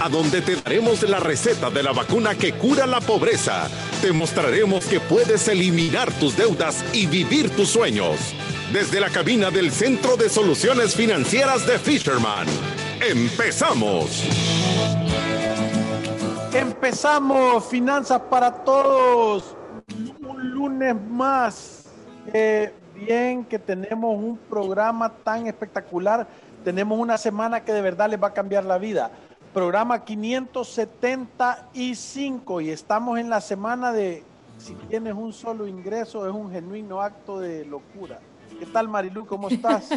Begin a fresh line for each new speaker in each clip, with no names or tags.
a donde te daremos la receta de la vacuna que cura la pobreza. Te mostraremos que puedes eliminar tus deudas y vivir tus sueños. Desde la cabina del Centro de Soluciones Financieras de Fisherman. ¡Empezamos!
Empezamos, Finanzas para Todos. Un lunes más. Bien que tenemos un programa tan espectacular. Tenemos una semana que de verdad les va a cambiar la vida. Programa 575 y estamos en la semana de si tienes un solo ingreso es un genuino acto de locura. ¿Qué tal Marilu? ¿Cómo estás?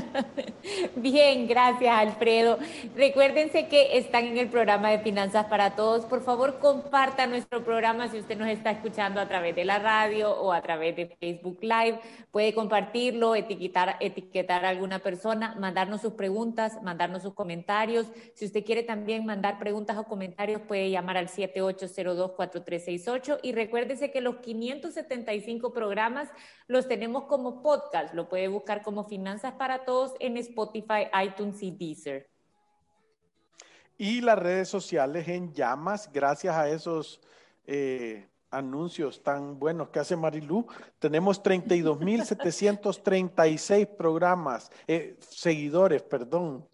Bien, gracias Alfredo. Recuérdense que están en el programa de Finanzas para Todos. Por favor, compartan nuestro programa si usted nos está escuchando a través de la radio o a través de Facebook Live. Puede compartirlo, etiquetar, etiquetar a alguna persona, mandarnos sus preguntas, mandarnos sus comentarios. Si usted quiere también mandar preguntas o comentarios, puede llamar al 7802-4368. Y recuérdese que los 575 programas los tenemos como podcast. Lo puede buscar como Finanzas para Todos en Spotify, iTunes y Deezer.
Y las redes sociales en llamas, gracias a esos eh, anuncios tan buenos que hace Marilú. Tenemos 32.736 programas, eh, seguidores, perdón,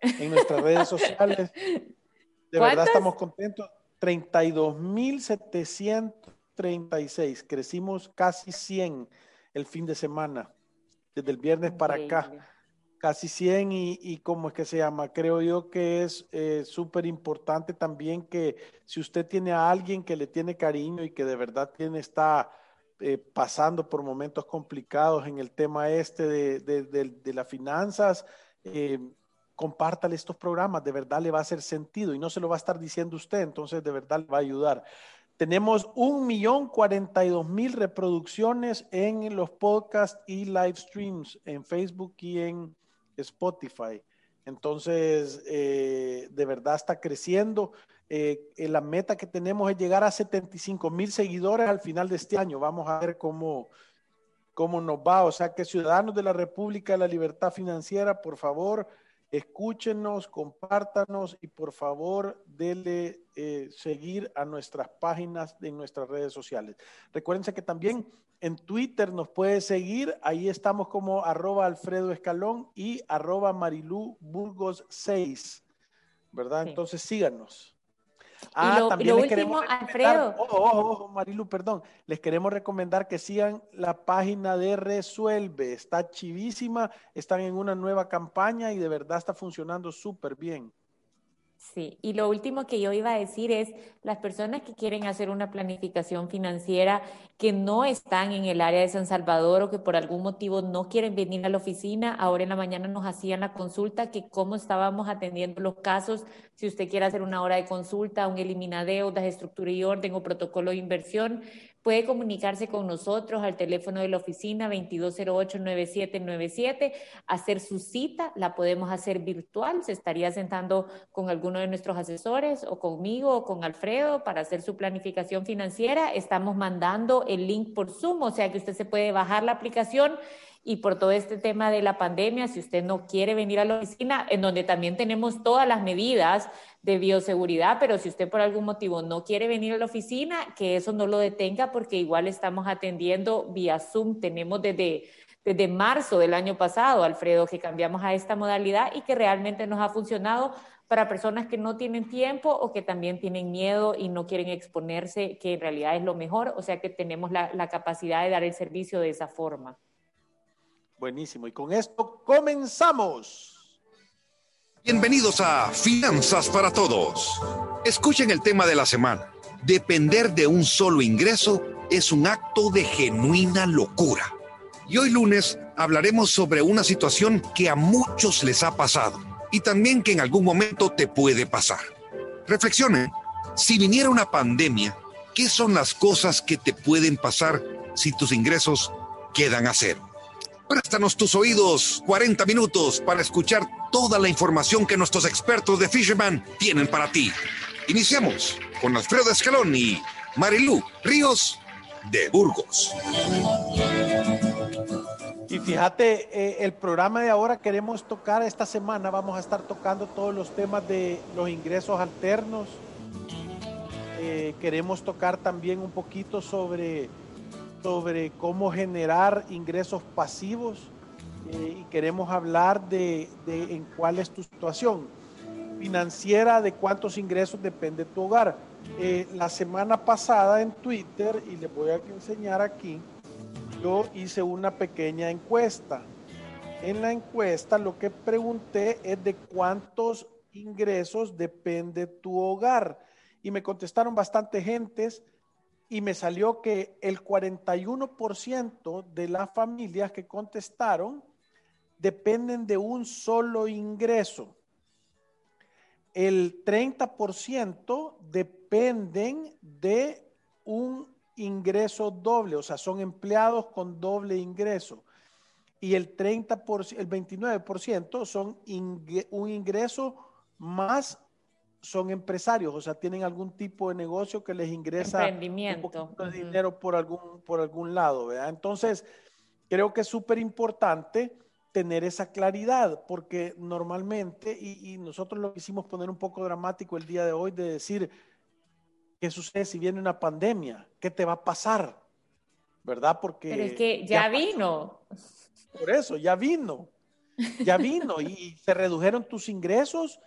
en nuestras redes sociales. De verdad estamos contentos. 32.736, crecimos casi 100 el fin de semana desde el viernes para acá. Casi 100 y, y ¿cómo es que se llama? Creo yo que es eh, súper importante también que si usted tiene a alguien que le tiene cariño y que de verdad tiene, está eh, pasando por momentos complicados en el tema este de, de, de, las finanzas, eh, compártale estos programas, de verdad le va a hacer sentido y no se lo va a estar diciendo usted, entonces de verdad le va a ayudar. Tenemos un millón cuarenta y dos mil reproducciones en los podcasts y live streams en Facebook y en Spotify. Entonces, eh, de verdad está creciendo. Eh, la meta que tenemos es llegar a 75 mil seguidores al final de este año. Vamos a ver cómo, cómo nos va. O sea que ciudadanos de la República de la Libertad Financiera, por favor, Escúchenos, compártanos y por favor denle eh, seguir a nuestras páginas en nuestras redes sociales. Recuérdense que también en Twitter nos puede seguir, ahí estamos como arroba Alfredo Escalón y arroba Marilú Burgos 6, ¿verdad? Entonces síganos.
Ah, también les queremos
Alfredo. Ojo, Marilu, perdón. Les queremos recomendar que sigan la página de Resuelve. Está chivísima, están en una nueva campaña y de verdad está funcionando súper bien.
Sí, y lo último que yo iba a decir es, las personas que quieren hacer una planificación financiera, que no están en el área de San Salvador o que por algún motivo no quieren venir a la oficina, ahora en la mañana nos hacían la consulta, que cómo estábamos atendiendo los casos, si usted quiere hacer una hora de consulta, un eliminadeudas, estructura y orden o protocolo de inversión, Puede comunicarse con nosotros al teléfono de la oficina 2208-9797, hacer su cita, la podemos hacer virtual, se estaría sentando con alguno de nuestros asesores o conmigo o con Alfredo para hacer su planificación financiera. Estamos mandando el link por Zoom, o sea que usted se puede bajar la aplicación y por todo este tema de la pandemia, si usted no quiere venir a la oficina, en donde también tenemos todas las medidas de bioseguridad, pero si usted por algún motivo no quiere venir a la oficina, que eso no lo detenga porque igual estamos atendiendo vía Zoom. Tenemos desde, desde marzo del año pasado, Alfredo, que cambiamos a esta modalidad y que realmente nos ha funcionado para personas que no tienen tiempo o que también tienen miedo y no quieren exponerse, que en realidad es lo mejor, o sea que tenemos la, la capacidad de dar el servicio de esa forma.
Buenísimo, y con esto comenzamos.
Bienvenidos a Finanzas para Todos. Escuchen el tema de la semana. Depender de un solo ingreso es un acto de genuina locura. Y hoy lunes hablaremos sobre una situación que a muchos les ha pasado y también que en algún momento te puede pasar. Reflexionen, si viniera una pandemia, ¿qué son las cosas que te pueden pasar si tus ingresos quedan a hacer. Préstanos tus oídos 40 minutos para escuchar toda la información que nuestros expertos de Fisherman tienen para ti. Iniciamos con Alfredo Escalón y Marilú Ríos de Burgos.
Y fíjate, eh, el programa de ahora queremos tocar, esta semana vamos a estar tocando todos los temas de los ingresos alternos. Eh, queremos tocar también un poquito sobre, sobre cómo generar ingresos pasivos eh, y queremos hablar de, en cuál es tu situación financiera, de cuántos ingresos depende tu hogar. la semana pasada en Twitter, y les voy a enseñar aquí, yo hice una pequeña encuesta. En la encuesta lo que pregunté es de cuántos ingresos depende tu hogar. Y me contestaron bastante gentes y me salió que el 41% de las familias que contestaron dependen de un solo ingreso. El 30% dependen de un ingreso doble, o sea, son empleados con doble ingreso. Y el 30%, el 29% son un ingreso más son empresarios, o sea, tienen algún tipo de negocio que les ingresa
un
de dinero por algún, por algún lado, ¿verdad? Entonces, creo que es súper importante tener esa claridad, porque normalmente, y, y, nosotros lo quisimos poner un poco dramático el día de hoy, de decir, ¿Qué sucede si viene una pandemia? ¿Qué te va a pasar? ¿Verdad? Porque...
Pero es que ya, vino.
Por eso, ya vino. Ya vino y, se redujeron tus ingresos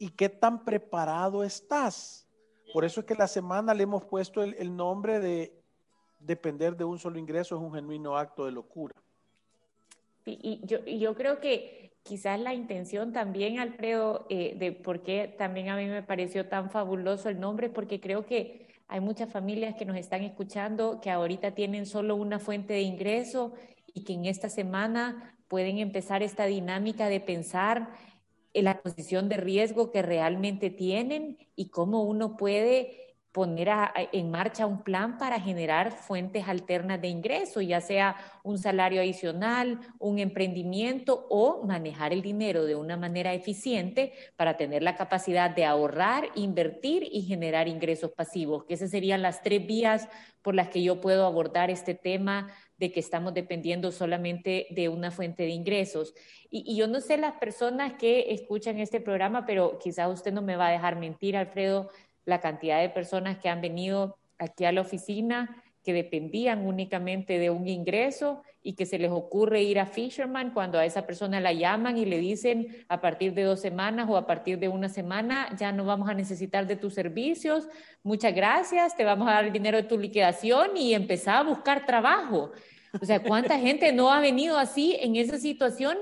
y qué tan preparado estás. Por eso es que la semana le hemos puesto el, nombre de depender de un solo ingreso es un genuino acto de locura.
Y, yo, creo que quizás la intención también, Alfredo, eh, de por qué también a mí me pareció tan fabuloso el nombre, porque creo que hay muchas familias que nos están escuchando que ahorita tienen solo una fuente de ingreso y que en esta semana pueden empezar esta dinámica de pensar en la posición de riesgo que realmente tienen y cómo uno puede poner en marcha un plan para generar fuentes alternas de ingreso, ya sea un salario adicional, un emprendimiento o manejar el dinero de una manera eficiente para tener la capacidad de ahorrar, invertir y generar ingresos pasivos, que esas serían las tres vías por las que yo puedo abordar este tema de que estamos dependiendo solamente de una fuente de ingresos. Y, yo no sé las personas que escuchan este programa, pero quizás usted no me va a dejar mentir, Alfredo, la cantidad de personas que han venido aquí a la oficina que dependían únicamente de un ingreso y que se les ocurre ir a Fisherman cuando a esa persona la llaman y le dicen a partir de dos semanas o a partir de una semana ya no vamos a necesitar de tus servicios, muchas gracias, te vamos a dar el dinero de tu liquidación y empezar a buscar trabajo. O sea, ¿cuánta gente no ha venido así en esa situación?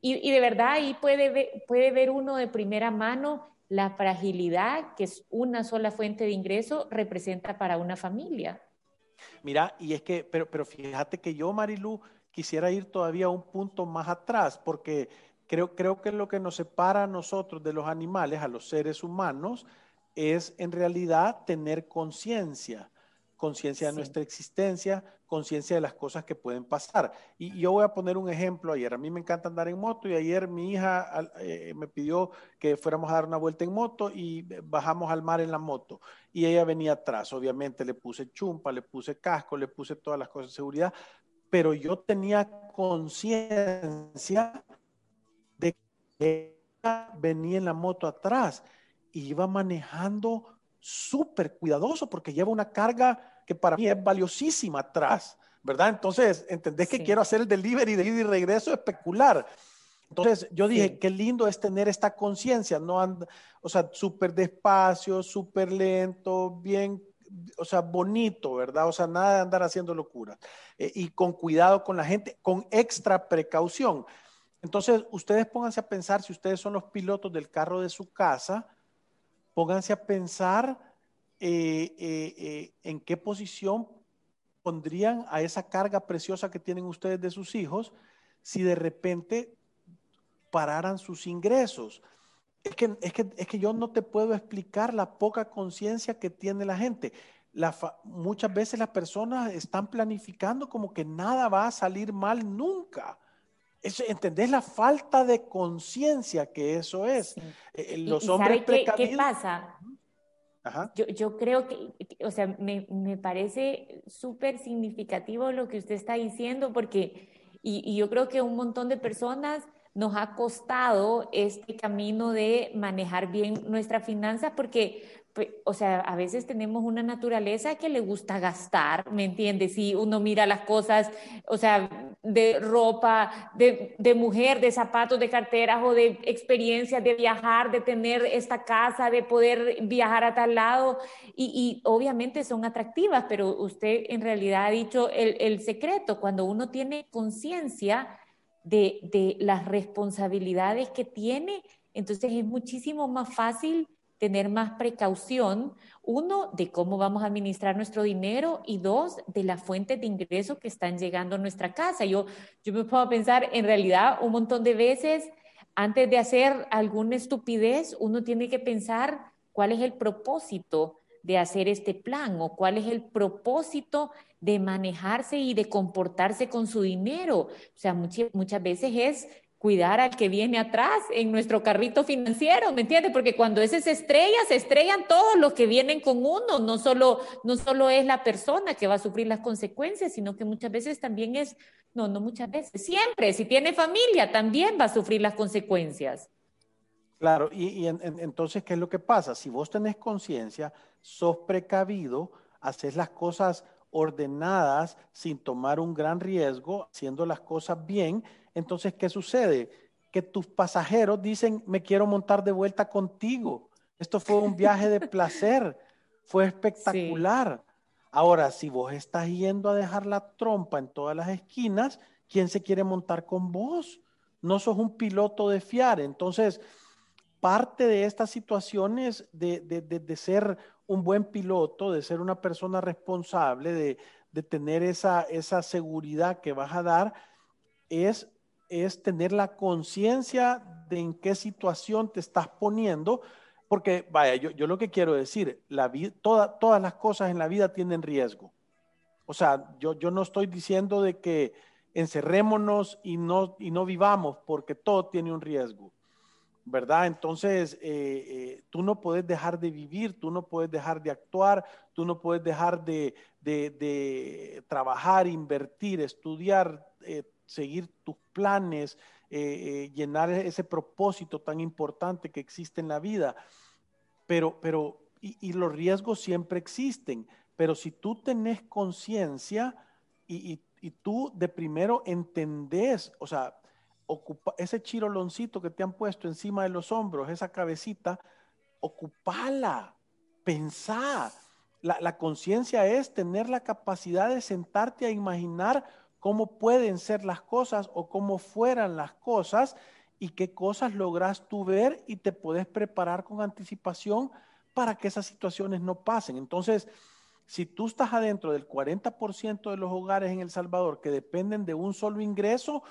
Y, y de verdad ahí puede puede ver uno de primera mano la fragilidad que es una sola fuente de ingreso representa para una familia.
Mira, y es que, pero, pero fíjate que yo, Marilu, quisiera ir todavía un punto más atrás, porque creo, creo que lo que nos separa a nosotros de los animales, a los seres humanos, es en realidad tener conciencia conciencia de nuestra existencia, conciencia de las cosas que pueden pasar. Y yo voy a poner un ejemplo ayer. A mí me encanta andar en moto y ayer mi hija eh, me pidió que fuéramos a dar una vuelta en moto y bajamos al mar en la moto. Y ella venía atrás. Obviamente le puse chumpa, le puse casco, le puse todas las cosas de seguridad, pero yo tenía conciencia de que ella venía en la moto atrás y iba manejando súper cuidadoso porque lleva una carga que para mí es valiosísima atrás, ¿verdad? Entonces, entendés que quiero hacer el delivery de ida y regreso especular. Entonces, yo dije, qué lindo es tener esta conciencia, no anda, o sea, súper despacio, súper lento, bien, o sea, bonito, ¿verdad? O sea, nada de andar haciendo locuras. Eh, y con cuidado con la gente, con extra precaución. Entonces, ustedes pónganse a pensar, si ustedes son los pilotos del carro de su casa, pónganse a pensar eh, eh, eh, en qué posición pondrían a esa carga preciosa que tienen ustedes de sus hijos si de repente pararan sus ingresos. Es que, es que, es que yo no te puedo explicar la poca conciencia que tiene la gente. muchas veces las personas están planificando como que nada va a salir mal nunca. ¿Entendés la falta de conciencia que eso es?
Eh, los hombres qué, qué, pasa? Yo, yo, creo que, o sea, me, me parece súper significativo lo que usted está diciendo porque, y, y yo creo que un montón de personas nos ha costado este camino de manejar bien nuestras finanzas porque o sea, a veces tenemos una naturaleza que le gusta gastar, ¿me entiendes? Si uno mira las cosas, o sea, de ropa, de, de, mujer, de zapatos, de carteras o de experiencias, de viajar, de tener esta casa, de poder viajar a tal lado, y, y obviamente son atractivas, pero usted en realidad ha dicho el, el secreto, cuando uno tiene conciencia de, de las responsabilidades que tiene, entonces es muchísimo más fácil tener más precaución, uno, de cómo vamos a administrar nuestro dinero y dos, de las fuentes de ingreso que están llegando a nuestra casa. Yo, yo me puedo pensar, en realidad, un montón de veces, antes de hacer alguna estupidez, uno tiene que pensar cuál es el propósito de hacer este plan o cuál es el propósito de manejarse y de comportarse con su dinero. O sea, muchas, muchas veces es cuidar al que viene atrás en nuestro carrito financiero, ¿me entiendes? Porque cuando ese se estrella, se estrellan todos los que vienen con uno, no solo, no solo es la persona que va a sufrir las consecuencias, sino que muchas veces también es, no, no muchas veces, siempre, si tiene familia, también va a sufrir las consecuencias.
Claro, y, entonces, ¿qué es lo que pasa? Si vos tenés conciencia, sos precavido, haces las cosas ordenadas sin tomar un gran riesgo, haciendo las cosas bien, entonces, ¿qué sucede? Que tus pasajeros dicen, me quiero montar de vuelta contigo. Esto fue un viaje de placer, fue espectacular. Ahora, si vos estás yendo a dejar la trompa en todas las esquinas, ¿quién se quiere montar con vos? No sos un piloto de fiar. Entonces, parte de estas situaciones de, de, ser un buen piloto, de ser una persona responsable, de, de tener esa, esa seguridad que vas a dar, es es tener la conciencia de en qué situación te estás poniendo, porque, vaya, yo, yo lo que quiero decir, la vida, todas las cosas en la vida tienen riesgo. O sea, yo, yo no estoy diciendo de que encerrémonos y no, y no vivamos, porque todo tiene un riesgo, ¿verdad? Entonces, eh, eh, tú no puedes dejar de vivir, tú no puedes dejar de actuar, tú no puedes dejar de, de, de trabajar, invertir, estudiar, eh, seguir tus planes, llenar ese propósito tan importante que existe en la vida. Pero, pero, y, los riesgos siempre existen, pero si tú tenés conciencia y, tú de primero entendés, o sea, ese chiroloncito que te han puesto encima de los hombros, esa cabecita, ocupala, pensá. La, la conciencia es tener la capacidad de sentarte a imaginar cómo pueden ser las cosas o cómo fueran las cosas y qué cosas logras tú ver y te puedes preparar con anticipación para que esas situaciones no pasen. Entonces, si tú estás adentro del 40% de los hogares en El Salvador que dependen de un solo ingreso,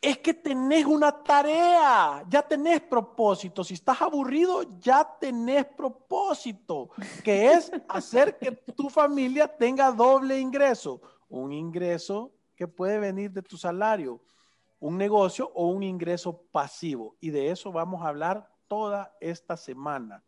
es que tenés una tarea, ya tenés propósito. Si estás aburrido, ya tenés propósito, que es hacer que tu familia tenga doble ingreso. Un ingreso que puede venir de tu salario, un negocio o un ingreso pasivo. Y de eso vamos a hablar toda esta semana.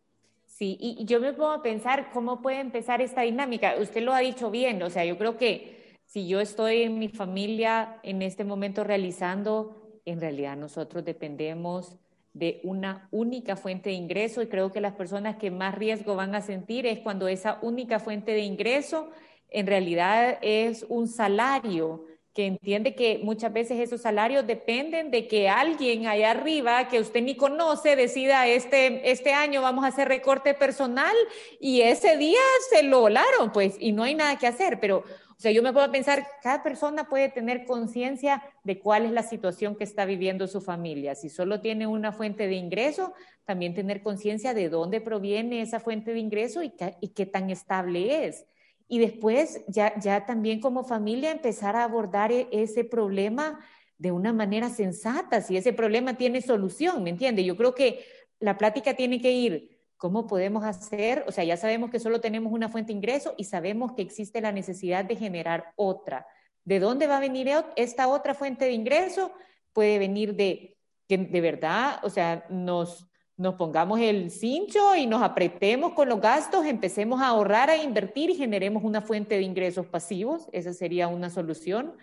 Sí, y yo me a pensar cómo puede empezar esta dinámica. Usted lo ha dicho bien, o sea, yo creo que si yo estoy en mi familia en este momento realizando, en realidad nosotros dependemos de una única fuente de ingreso y creo que las personas que más riesgo van a sentir es cuando esa única fuente de ingreso en realidad es un salario que entiende que muchas veces esos salarios dependen de que alguien allá arriba que usted ni conoce decida este, este año vamos a hacer recorte personal y ese día se lo volaron, pues, y no hay nada que hacer. Pero, o sea, yo me puedo pensar, cada persona puede tener conciencia de cuál es la situación que está viviendo su familia. Si solo tiene una fuente de ingreso, también tener conciencia de dónde proviene esa fuente de ingreso y, y qué tan estable es y después ya, ya también como familia empezar a abordar e, ese problema de una manera sensata, si ese problema tiene solución, ¿me entiende? Yo creo que la plática tiene que ir ¿Cómo podemos hacer? O sea, ya sabemos que solo tenemos una fuente de ingreso y sabemos que existe la necesidad de generar otra. ¿De dónde va a venir esta otra fuente de ingreso? Puede venir de que de verdad, o sea, nos, nos pongamos el cincho y nos apretemos con los gastos, empecemos a ahorrar, a invertir y generemos una fuente de ingresos pasivos. Esa sería una solución.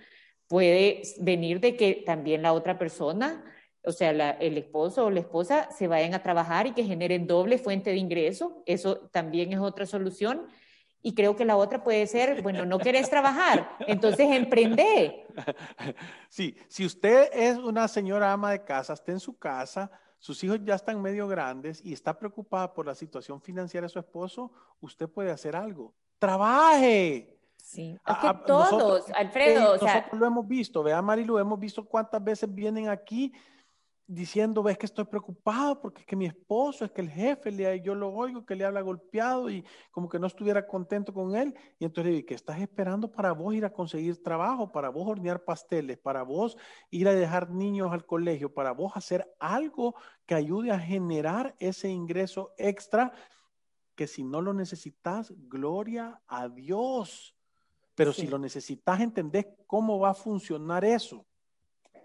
Puede venir de que también la otra persona o sea, el esposo o la esposa se vayan a trabajar y que generen doble fuente de ingreso. Eso también es otra solución. Y creo que la otra puede ser, bueno, no querés trabajar, entonces emprende.
Sí, si usted es una señora ama de casa, está en su casa, sus hijos ya están medio grandes y está preocupada por la situación financiera de su esposo, usted puede hacer algo. Trabaje.
Sí, a, todos, Alfredo.
o sea, nosotros lo hemos visto, vea Marilu, hemos visto cuántas veces vienen aquí diciendo, ves que estoy preocupado porque es que mi esposo, es que el jefe, le, yo lo oigo que le habla golpeado y como que no estuviera contento con él. Y entonces le digo, ¿qué estás esperando para vos ir a conseguir trabajo, para vos hornear pasteles, para vos ir a dejar niños al colegio, para vos hacer algo que ayude a generar ese ingreso extra que si no lo necesitas, gloria a Dios. Pero si lo necesitas, entendés cómo va a funcionar eso.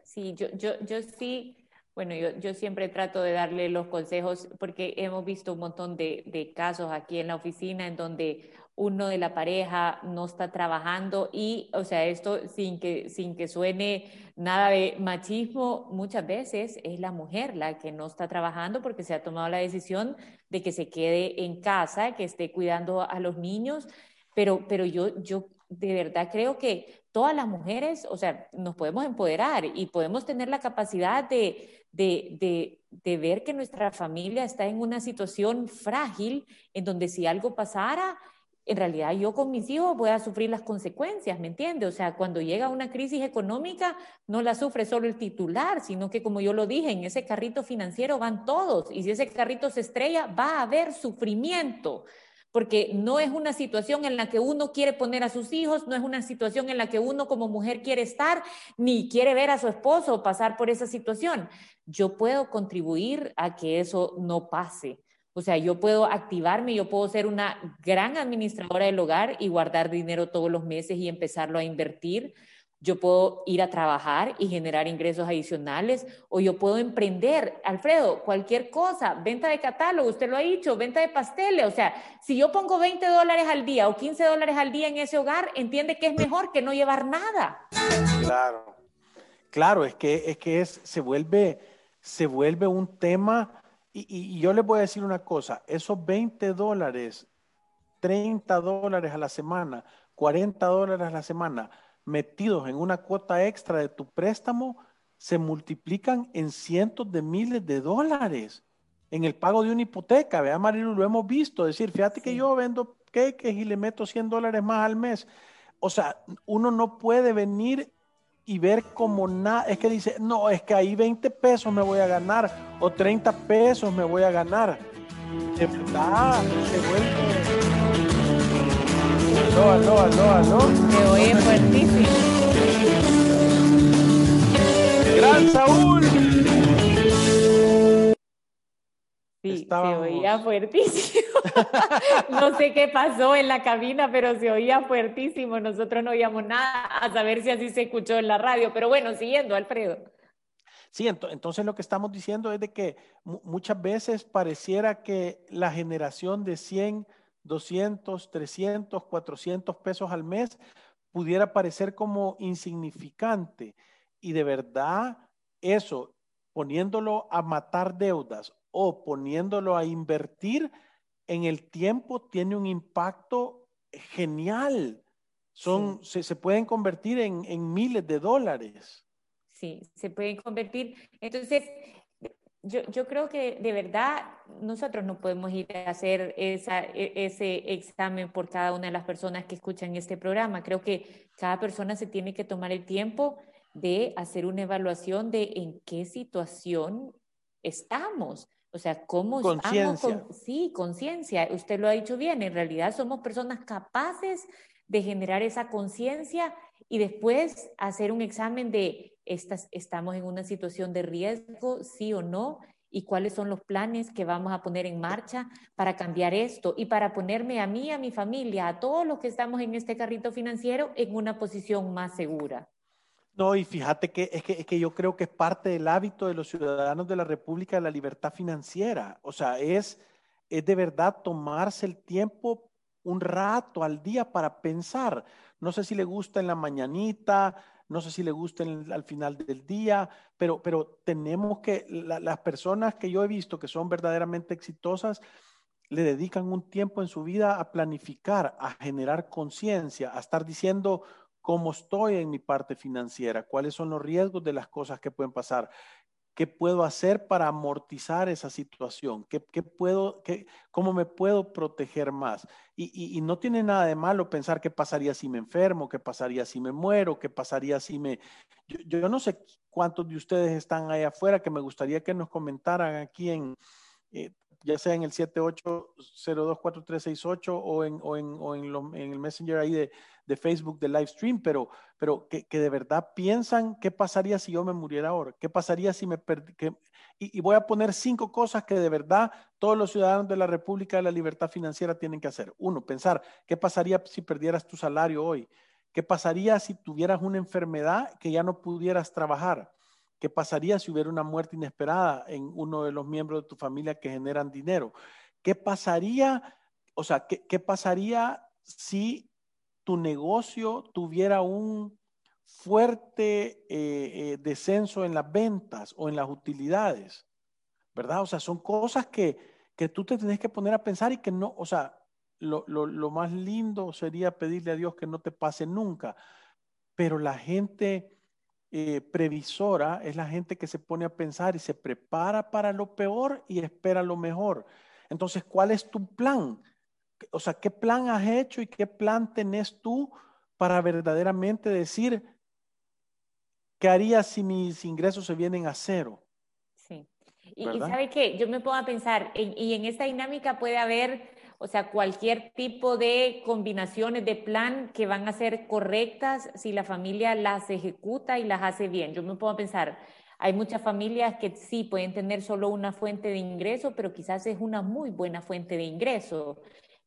Sí, yo, yo, yo sí bueno, yo, yo, siempre trato de darle los consejos porque hemos visto un montón de, de, casos aquí en la oficina en donde uno de la pareja no está trabajando y, o sea, esto sin que, sin que suene nada de machismo, muchas veces es la mujer la que no está trabajando porque se ha tomado la decisión de que se quede en casa, que esté cuidando a los niños, pero, pero yo, yo de verdad creo que todas las mujeres, o sea, nos podemos empoderar y podemos tener la capacidad de, de, de, ver que nuestra familia está en una situación frágil, en donde si algo pasara, en realidad yo con mis hijos voy a sufrir las consecuencias, ¿me entiende? O sea, cuando llega una crisis económica, no la sufre solo el titular, sino que como yo lo dije, en ese carrito financiero van todos, y si ese carrito se estrella, va a haber sufrimiento porque no es una situación en la que uno quiere poner a sus hijos, no es una situación en la que uno como mujer quiere estar, ni quiere ver a su esposo pasar por esa situación. Yo puedo contribuir a que eso no pase. O sea, yo puedo activarme, yo puedo ser una gran administradora del hogar y guardar dinero todos los meses y empezarlo a invertir yo puedo ir a trabajar y generar ingresos adicionales o yo puedo emprender. Alfredo, cualquier cosa, venta de catálogo, usted lo ha dicho, venta de pasteles. O sea, si yo pongo 20 dólares al día o 15 dólares al día en ese hogar, entiende que es mejor que no llevar nada.
Claro, claro, es que, es que es, se, vuelve, se vuelve un tema y, y yo les voy a decir una cosa, esos 20 dólares, 30 dólares a la semana, 40 dólares a la semana, metidos en una cuota extra de tu préstamo se multiplican en cientos de miles de dólares en el pago de una hipoteca. Vea, Marilu, lo hemos visto. decir, fíjate que yo vendo cakes y le meto 100 dólares más al mes. O sea, uno no puede venir y ver como nada. Es que dice, no, es que ahí 20 pesos me voy a ganar o 30 pesos me voy a ganar. De verdad, se vuelve Aló, aló, aló, aló.
Me oye fuertísimo.
¡Gran Saúl!
Sí, se oía fuertísimo. no sé qué pasó en la cabina, pero se oía fuertísimo. Nosotros no oíamos nada, a saber si así se escuchó en la radio. Pero bueno, siguiendo, Alfredo.
Sí, entonces lo que estamos diciendo es de que muchas veces pareciera que la generación de 100 200, 300, 400 pesos al mes pudiera parecer como insignificante. Y de verdad, eso, poniéndolo a matar deudas o poniéndolo a invertir en el tiempo, tiene un impacto genial. Son, se, se, pueden convertir en, en miles de dólares.
Sí, se pueden convertir. Entonces, yo, yo, creo que de verdad nosotros no podemos ir a hacer esa, e, ese examen por cada una de las personas que escuchan este programa. Creo que cada persona se tiene que tomar el tiempo de hacer una evaluación de en qué situación estamos. O sea, cómo
estamos.
Con, sí, conciencia. Usted lo ha dicho bien. En realidad somos personas capaces de generar esa conciencia y después hacer un examen de estas, estamos en una situación de riesgo, sí o no, y cuáles son los planes que vamos a poner en marcha para cambiar esto y para ponerme a mí, a mi familia, a todos los que estamos en este carrito financiero en una posición más segura.
No, y fíjate que es, que es que yo creo que es parte del hábito de los ciudadanos de la República de la libertad financiera. O sea, es, es de verdad tomarse el tiempo un rato al día para pensar. No sé si le gusta en la mañanita, no sé si le gusta al final del día, pero, pero tenemos que, las personas que yo he visto que son verdaderamente exitosas, le dedican un tiempo en su vida a planificar, a generar conciencia, a estar diciendo cómo estoy en mi parte financiera, cuáles son los riesgos de las cosas que pueden pasar, ¿Qué puedo hacer para amortizar esa situación? ¿Qué, puedo, qué, ¿Cómo me puedo proteger más? Y, no tiene nada de malo pensar qué pasaría si me enfermo, qué pasaría si me muero, qué pasaría si me... Yo, no sé cuántos de ustedes están ahí afuera que me gustaría que nos comentaran aquí en, eh, ya sea en el 78024368 o en, o en, o en, en el Messenger ahí de, de Facebook, de live stream, pero, pero que, que, de verdad piensan qué pasaría si yo me muriera ahora, qué pasaría si me perdí. Y, y, voy a poner cinco cosas que de verdad todos los ciudadanos de la República de la Libertad Financiera tienen que hacer. Uno, pensar qué pasaría si perdieras tu salario hoy, qué pasaría si tuvieras una enfermedad que ya no pudieras trabajar. ¿Qué pasaría si hubiera una muerte inesperada en uno de los miembros de tu familia que generan dinero? ¿Qué pasaría, o sea, qué, qué pasaría si tu negocio tuviera un fuerte eh, eh, descenso en las ventas o en las utilidades, ¿verdad? O sea, son cosas que, que tú te tienes que poner a pensar y que no, o sea, lo, lo, lo, más lindo sería pedirle a Dios que no te pase nunca, pero la gente eh, previsora es la gente que se pone a pensar y se prepara para lo peor y espera lo mejor. Entonces, ¿cuál es tu plan? O sea, ¿qué plan has hecho y qué plan tenés tú para verdaderamente decir qué haría si mis ingresos se vienen a cero?
Sí. Y, sabe que yo me pongo a pensar, y en esta dinámica puede haber, o sea, cualquier tipo de combinaciones de plan que van a ser correctas si la familia las ejecuta y las hace bien. Yo me pongo a pensar, hay muchas familias que sí pueden tener solo una fuente de ingreso, pero quizás es una muy buena fuente de ingreso.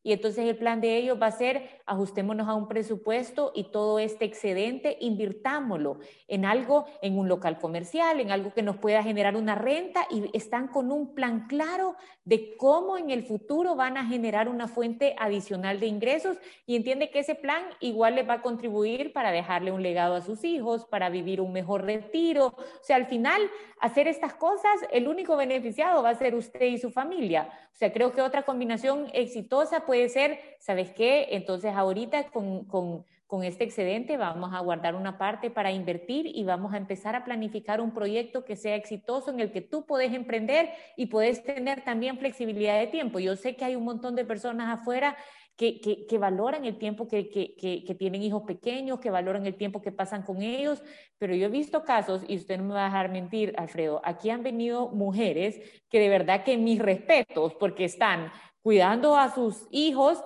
Y entonces el plan de ellos va a ser ajustémonos a un presupuesto y todo este excedente invirtámoslo en algo, en un local comercial, en algo que nos pueda generar una renta y están con un plan claro de cómo en el futuro van a generar una fuente adicional de ingresos y entiende que ese plan igual les va a contribuir para dejarle un legado a sus hijos, para vivir un mejor retiro. O sea, al final, hacer estas cosas, el único beneficiado va a ser usted y su familia. O sea, creo que otra combinación exitosa puede puede ser, ¿sabes qué? Entonces ahorita con, con, con este excedente vamos a guardar una parte para invertir y vamos a empezar a planificar un proyecto que sea exitoso en el que tú puedes emprender y puedes tener también flexibilidad de tiempo. Yo sé que hay un montón de personas afuera que, que, que, valoran el tiempo que, que, tienen hijos pequeños, que valoran el tiempo que pasan con ellos, pero yo he visto casos, y usted no me va a dejar mentir, Alfredo, aquí han venido mujeres que de verdad que mis respetos, porque están cuidando a sus hijos,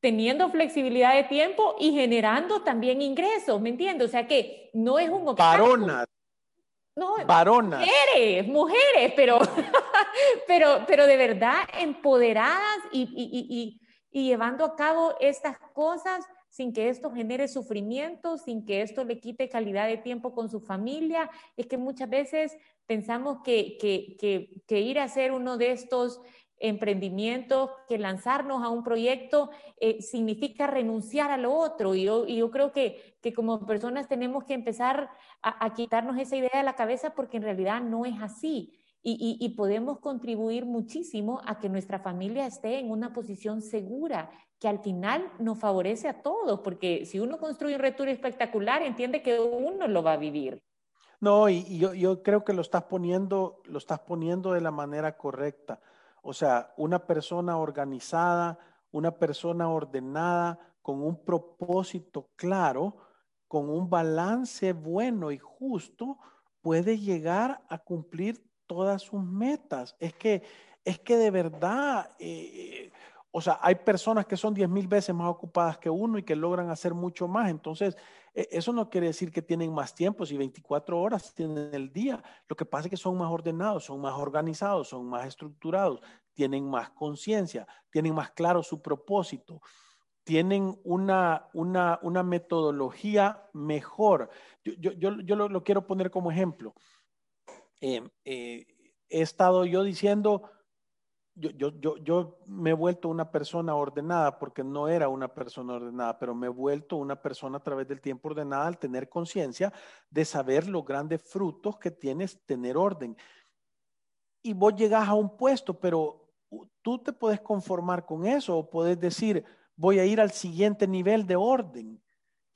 teniendo flexibilidad de tiempo y generando también ingresos, ¿me entiendes? O sea que no es un
Varonas.
No, Varonas. mujeres, mujeres, pero, pero, pero de verdad empoderadas y, y, y, y llevando a cabo estas cosas sin que esto genere sufrimiento, sin que esto le quite calidad de tiempo con su familia. Es que muchas veces pensamos que, que, que, que ir a hacer uno de estos emprendimiento, que lanzarnos a un proyecto eh, significa renunciar a lo otro. Y yo, y yo creo que, que, como personas tenemos que empezar a, quitarnos esa idea de la cabeza porque en realidad no es así. Y, y, podemos contribuir muchísimo a que nuestra familia esté en una posición segura, que al final nos favorece a todos, porque si uno construye un retiro espectacular, entiende que uno lo va a vivir.
No, y, yo, yo creo que lo estás poniendo, lo estás poniendo de la manera correcta. O sea, una persona organizada, una persona ordenada, con un propósito claro, con un balance bueno y justo, puede llegar a cumplir todas sus metas. Es que, es que de verdad, eh, o sea, hay personas que son diez mil veces más ocupadas que uno y que logran hacer mucho más. Entonces, eso no quiere decir que tienen más tiempo, si 24 horas tienen el día. Lo que pasa es que son más ordenados, son más organizados, son más estructurados, tienen más conciencia, tienen más claro su propósito, tienen una, una, una metodología mejor. Yo, yo, yo lo, quiero poner como ejemplo. Eh, eh, he estado yo diciendo, yo, yo, yo, yo me he vuelto una persona ordenada porque no era una persona ordenada, pero me he vuelto una persona a través del tiempo ordenada al tener conciencia de saber los grandes frutos que tienes tener orden. Y vos llegas a un puesto, pero tú te puedes conformar con eso o puedes decir, voy a ir al siguiente nivel de orden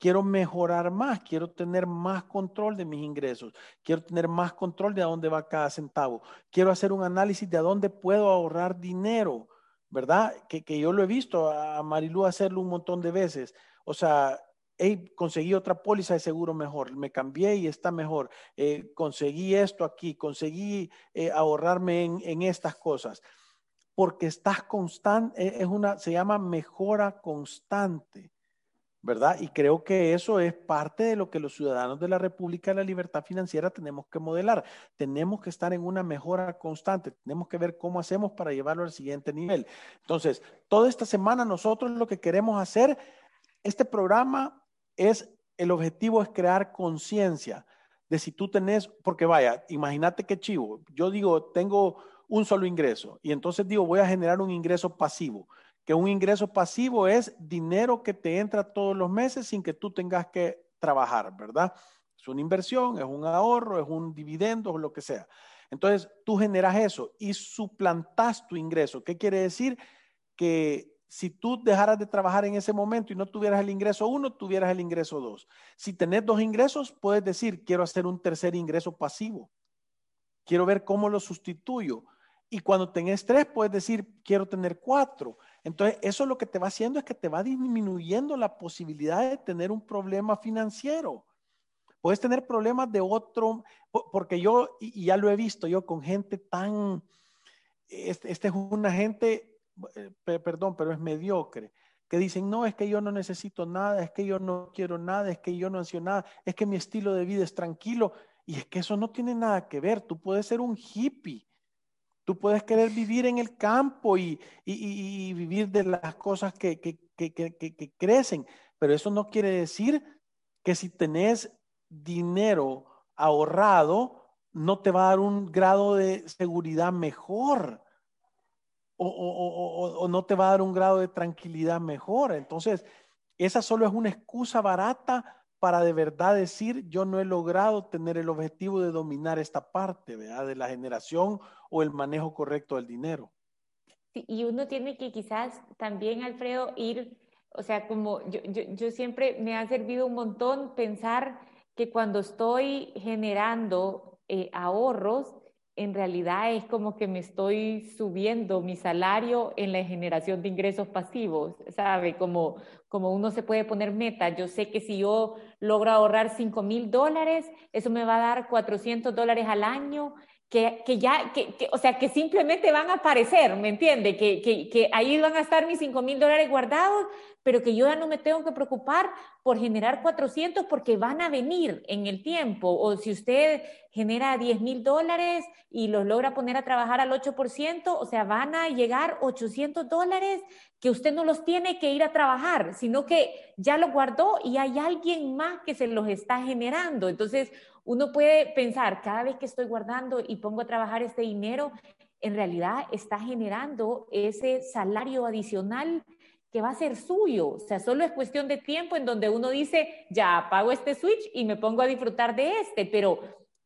quiero mejorar más, quiero tener más control de mis ingresos, quiero tener más control de a dónde va cada centavo, quiero hacer un análisis de a dónde puedo ahorrar dinero, ¿verdad? Que, yo lo he visto a Marilú hacerlo un montón de veces. O sea, hey, conseguí otra póliza de seguro mejor, me cambié y está mejor, eh, conseguí esto aquí, conseguí eh, ahorrarme en, estas cosas, porque estás constante, es una, se llama mejora constante. ¿Verdad? Y creo que eso es parte de lo que los ciudadanos de la República de la Libertad Financiera tenemos que modelar. Tenemos que estar en una mejora constante, tenemos que ver cómo hacemos para llevarlo al siguiente nivel. Entonces, toda esta semana nosotros lo que queremos hacer, este programa es, el objetivo es crear conciencia de si tú tenés, porque vaya, imagínate qué chivo, yo digo, tengo un solo ingreso y entonces digo, voy a generar un ingreso pasivo que un ingreso pasivo es dinero que te entra todos los meses sin que tú tengas que trabajar, ¿verdad? Es una inversión, es un ahorro, es un dividendo o lo que sea. Entonces, tú generas eso y suplantas tu ingreso. ¿Qué quiere decir? Que si tú dejaras de trabajar en ese momento y no tuvieras el ingreso uno, tuvieras el ingreso dos. Si tenés dos ingresos, puedes decir, quiero hacer un tercer ingreso pasivo. Quiero ver cómo lo sustituyo. Y cuando tenés tres, puedes decir, quiero tener cuatro. Entonces, eso lo que te va haciendo es que te va disminuyendo la posibilidad de tener un problema financiero. Puedes tener problemas de otro, porque yo, y ya lo he visto yo con gente tan, este, este es una gente, eh, perdón, pero es mediocre, que dicen, no, es que yo no necesito nada, es que yo no quiero nada, es que yo no ansio nada, es que mi estilo de vida es tranquilo. Y es que eso no tiene nada que ver. Tú puedes ser un hippie Tú puedes querer vivir en el campo y, vivir de las cosas que, que, crecen, pero eso no quiere decir que si tenés dinero ahorrado, no te va a dar un grado de seguridad mejor. O, o, no te va a dar un grado de tranquilidad mejor. Entonces, esa solo es una excusa barata para de verdad decir, yo no he logrado tener el objetivo de dominar esta parte, ¿verdad? De la generación o el manejo correcto del dinero.
y uno tiene que quizás también, Alfredo, ir, o sea, como yo, yo, siempre me ha servido un montón pensar que cuando estoy generando eh, ahorros, en realidad es como que me estoy subiendo mi salario en la generación de ingresos pasivos, ¿sabe? Como, como uno se puede poner meta. Yo sé que si yo logro ahorrar 5 mil dólares, eso me va a dar 400 dólares al año que, que ya, que, o sea, que simplemente van a aparecer, ¿me entiende? Que, que, ahí van a estar mis 5 mil dólares guardados, pero que yo ya no me tengo que preocupar por generar 400 porque van a venir en el tiempo. O si usted genera 10 mil dólares y los logra poner a trabajar al 8%, o sea, van a llegar 800 dólares que usted no los tiene que ir a trabajar, sino que ya lo guardó y hay alguien más que se los está generando. Entonces, uno puede pensar, cada vez que estoy guardando y pongo a trabajar este dinero, en realidad está generando ese salario adicional que va a ser suyo. O sea, solo es cuestión de tiempo en donde uno dice, ya apago este switch y me pongo a disfrutar de este, pero,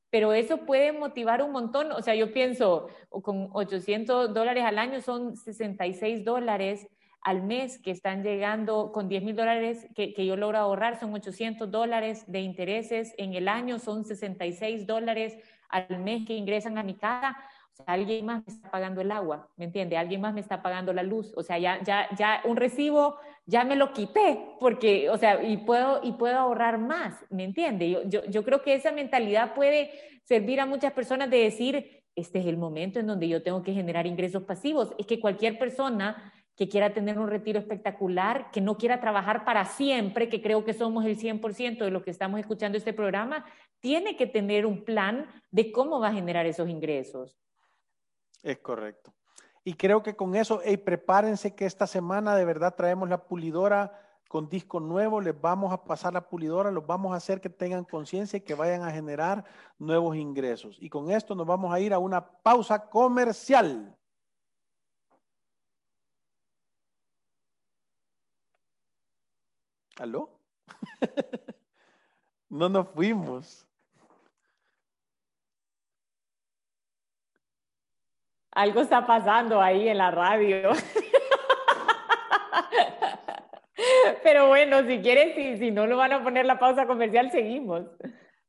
pero eso puede motivar un montón. O sea, yo pienso, con 800 dólares al año son 66 dólares al mes que están llegando con 10 mil dólares que, que, yo logro ahorrar, son 800 dólares de intereses en el año, son 66 dólares al mes que ingresan a mi casa. O sea, alguien más me está pagando el agua, ¿me entiende? Alguien más me está pagando la luz. O sea, ya, ya, ya un recibo ya me lo quité, porque, o sea, y puedo, y puedo ahorrar más, ¿me entiende? Yo, yo, yo creo que esa mentalidad puede servir a muchas personas de decir, este es el momento en donde yo tengo que generar ingresos pasivos. Es que cualquier persona que quiera tener un retiro espectacular, que no quiera trabajar para siempre, que creo que somos el 100% de los que estamos escuchando este programa, tiene que tener un plan de cómo va a generar esos ingresos.
Es correcto. Y creo que con eso, hey, prepárense que esta semana de verdad traemos la pulidora con disco nuevo, les vamos a pasar la pulidora, los vamos a hacer que tengan conciencia y que vayan a generar nuevos ingresos. Y con esto nos vamos a ir a una pausa comercial. ¿Aló? no nos fuimos.
Algo está pasando ahí en la radio. Pero bueno, si quieres, si, si no lo van a poner la pausa comercial, seguimos.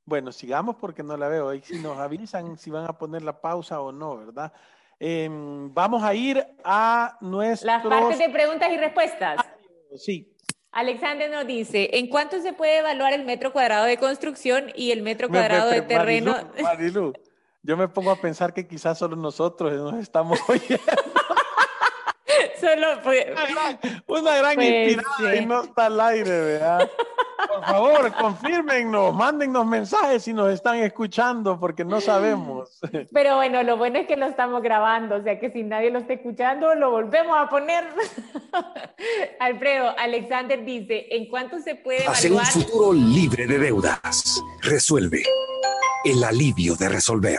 Bueno, sigamos porque no la veo. Y si nos avisan si van a poner la pausa o no, ¿verdad? Em, vamos a ir a nuestros...
Las partes de preguntas y respuestas.
Sí.
Alexander nos dice, ¿en cuánto se puede evaluar el metro cuadrado de construcción y el metro cuadrado de terreno?
Marilu, yo me pongo a pensar que quizás solo nosotros nos estamos oyendo.
Solo fue,
una gran, pues, inspirada y no está al aire, ¿verdad? Por favor, confirmennos, mándennos mensajes si nos están escuchando, porque no sabemos.
Pero bueno, lo bueno es que lo estamos grabando, o sea que si nadie lo está escuchando, lo volvemos a poner. Alfredo, Alexander dice, ¿en cuánto se puede evaluar?
Hacia un futuro libre de deudas. Resuelve. El alivio de resolver.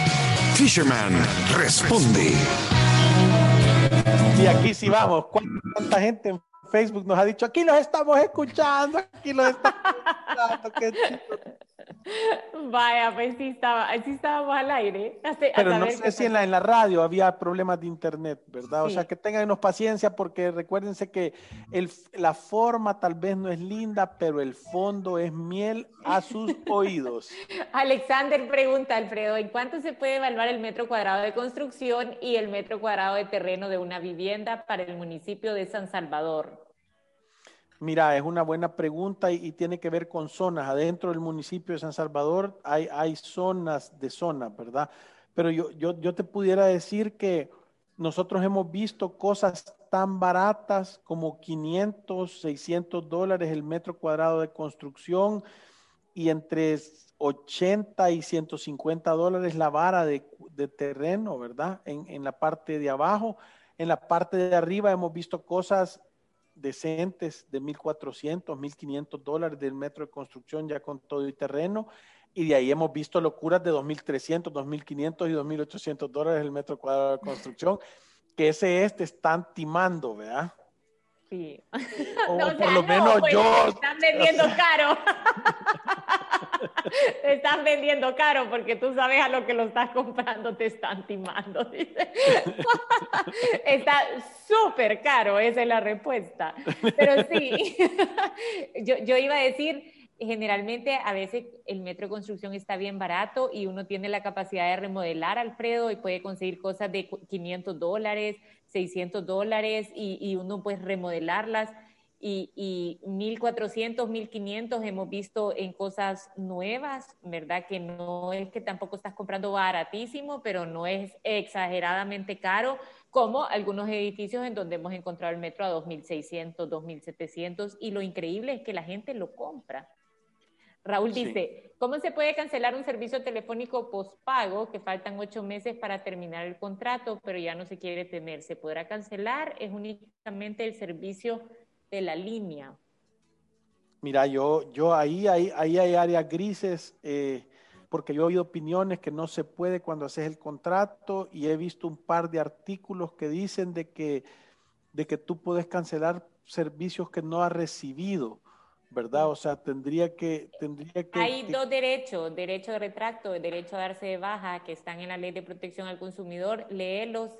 Fisherman responde.
Y aquí sí vamos. ¿Cuánta gente en Facebook nos ha dicho, aquí los estamos escuchando, aquí los estamos escuchando? Qué
Vaya, pues sí, estaba, sí estábamos al aire.
Pero no sé si en la, en la radio había problemas de internet, ¿verdad? O sea, que tengan paciencia porque recuérdense que el, la forma tal vez no es linda, pero el fondo es miel a sus oídos.
Alexander pregunta, Alfredo, ¿en cuánto se puede evaluar el metro cuadrado de construcción y el metro cuadrado de terreno de una vivienda para el municipio de San Salvador?
Mira, es una buena pregunta y, tiene que ver con zonas. Adentro del municipio de San Salvador hay, hay zonas de zonas, ¿verdad? Pero yo, yo, yo te pudiera decir que nosotros hemos visto cosas tan baratas como 500, 600 dólares el metro cuadrado de construcción y entre 80 y 150 dólares la vara de, de terreno, ¿verdad? En, en, la parte de abajo. En la parte de arriba hemos visto cosas decentes de 1.400, 1.500 dólares del metro de construcción ya con todo el terreno. Y de ahí hemos visto locuras de 2.300, 2.500 y 2.800 dólares el metro cuadrado de construcción, que ese este están timando, ¿verdad?
Sí.
O por lo menos pues, yo.
Están vendiendo caro. Te están vendiendo caro porque tú sabes a lo que lo estás comprando, te están timando. Está súper caro, esa es la respuesta. Pero sí, yo, yo iba a decir, generalmente a veces el metro de construcción está bien barato y uno tiene la capacidad de remodelar, Alfredo, y puede conseguir cosas de 500 dólares, 600 dólares y, y uno puede remodelarlas. Y, y 1400, 1500 hemos visto en cosas nuevas, ¿verdad? Que no es que tampoco estás comprando baratísimo, pero no es exageradamente caro, como algunos edificios en donde hemos encontrado el metro a 2600, 2700, y lo increíble es que la gente lo compra. Raúl dice, ¿cómo se puede cancelar un servicio telefónico postpago que faltan ocho meses para terminar el contrato, pero ya no se quiere tener? ¿Se podrá cancelar? Es únicamente el servicio de la línea.
Mira, yo, yo ahí, ahí, ahí hay áreas grises, eh, porque yo he oído opiniones que no se puede cuando haces el contrato y he visto un par de artículos que dicen de que, de que tú puedes cancelar servicios que no has recibido. ¿verdad? O sea, tendría que... Tendría que
Hay dos derechos, derecho de retracto, derecho a darse de baja, que están en la ley de protección al consumidor. Léelos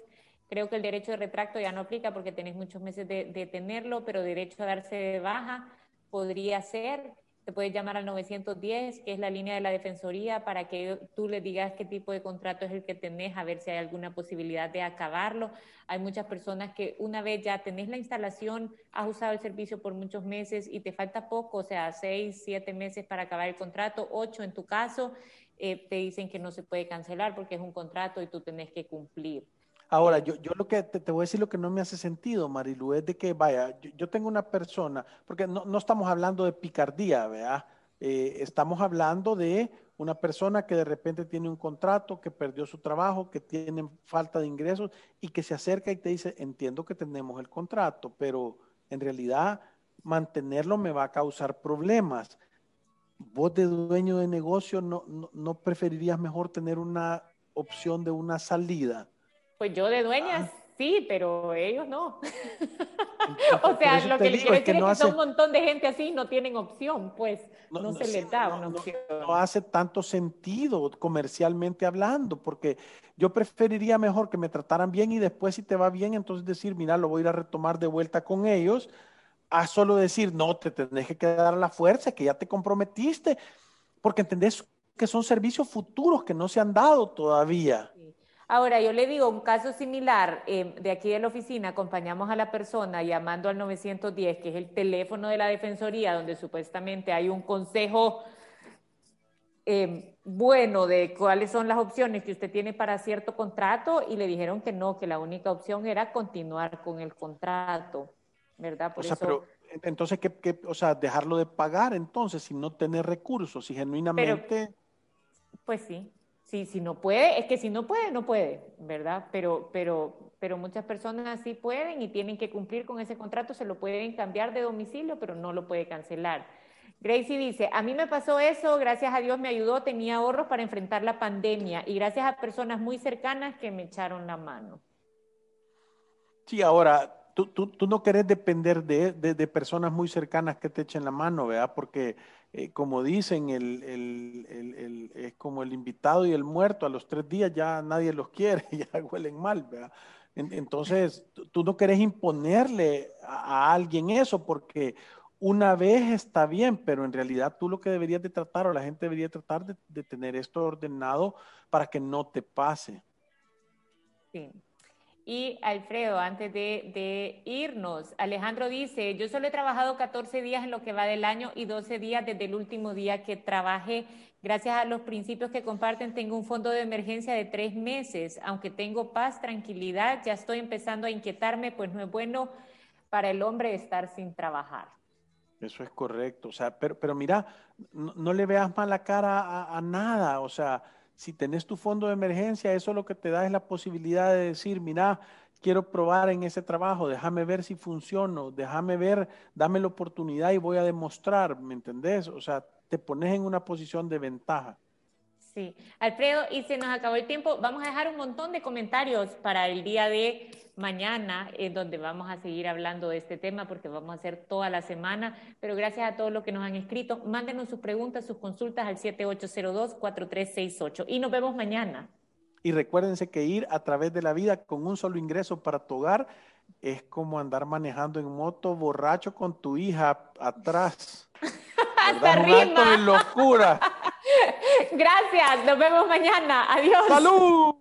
Creo que el derecho de retracto ya no aplica porque tenés muchos meses de, de tenerlo, pero derecho a darse de baja podría ser te puedes llamar al 910, que es la línea de la Defensoría, para que tú le digas qué tipo de contrato es el que tenés, a ver si hay alguna posibilidad de acabarlo. Hay muchas personas que una vez ya tenés la instalación, has usado el servicio por muchos meses y te falta poco, o sea, seis, siete meses para acabar el contrato, ocho en tu caso, eh, te dicen que no se puede cancelar porque es un contrato y tú tenés que cumplir.
Ahora, yo, yo lo que te, voy a decir lo que no me hace sentido, Marilu, es de que, vaya, yo, tengo una persona, porque no, no, estamos hablando de picardía, ¿verdad? Eh, estamos hablando de una persona que de repente tiene un contrato, que perdió su trabajo, que tiene falta de ingresos y que se acerca y te dice, entiendo que tenemos el contrato, pero en realidad mantenerlo me va a causar problemas. Vos de dueño de negocio, ¿no, no, no preferirías mejor tener una opción de una salida?
Pues yo de dueñas ah. sí, pero ellos no. o sea, lo que les quiero decir es que, un montón de gente así no tienen opción, pues no, se les da una opción.
No, hace tanto sentido comercialmente hablando, porque yo preferiría mejor que me trataran bien y después si te va bien, entonces decir, mira, lo voy a ir a retomar de vuelta con ellos, a solo decir, no, te tenés que quedar a la fuerza, que ya te comprometiste, porque entendés que son servicios futuros que no se han dado todavía.
Ahora, yo le digo, un caso similar, em, de aquí de la oficina, acompañamos a la persona llamando al 910, que es el teléfono de la Defensoría, donde supuestamente hay un consejo em, bueno de cuáles son las opciones que usted tiene para cierto contrato, y le dijeron que no, que la única opción era continuar con el contrato, ¿verdad?
Por o sea, pero entonces, ¿qué, o sea, dejarlo de pagar entonces, si no tener recursos, si genuinamente...
pues sí. Sí, si no puede, es que si no puede, no puede, ¿verdad? Pero, pero, pero muchas personas sí pueden y tienen que cumplir con ese contrato, se lo pueden cambiar de domicilio, pero no lo puede cancelar. Gracie dice, a mí me pasó eso, gracias a Dios me ayudó, tenía ahorros para enfrentar la pandemia y gracias a personas muy cercanas que me echaron la mano.
Sí, ahora, tú, tú, tú no querés depender de, de, de, personas muy cercanas que te echen la mano, ¿verdad? Porque eh, como dicen, el, el, el, es como el invitado y el muerto, a los tres días ya nadie los quiere, ya huelen mal, ¿verdad? Entonces, tú no querés imponerle a, alguien eso porque una vez está bien, pero en realidad tú lo que deberías de tratar o la gente debería tratar de, de tener esto ordenado para que no te pase.
Sí. Y Alfredo, antes de, irnos, Alejandro dice, yo solo he trabajado 14 días en lo que va del año y 12 días desde el último día que trabajé. Gracias a los principios que comparten, tengo un fondo de emergencia de tres meses. Aunque tengo paz, tranquilidad, ya estoy empezando a inquietarme, pues no es bueno para el hombre estar sin trabajar.
Eso es correcto. O sea, pero, mira, no, le veas mala cara a nada. O sea, si tenés tu fondo de emergencia, eso lo que te da es la posibilidad de decir, mira, quiero probar en ese trabajo, déjame ver si funciona, déjame ver, dame la oportunidad y voy a demostrar, ¿me entendés? O sea, te pones en una posición de ventaja.
Sí, Alfredo, y se nos acabó el tiempo. Vamos a dejar un montón de comentarios para el día de mañana, en donde vamos a seguir hablando de este tema, porque vamos a hacer toda la semana. Pero gracias a todos los que nos han escrito, mándenos sus preguntas, sus consultas al 7802-4368. Y nos vemos mañana.
Y recuérdense que ir a través de la vida con un solo ingreso para tu hogar es como andar manejando en moto borracho con tu hija atrás.
Hasta rima.
de locura.
Gracias, nos vemos mañana. Adiós.
Salud.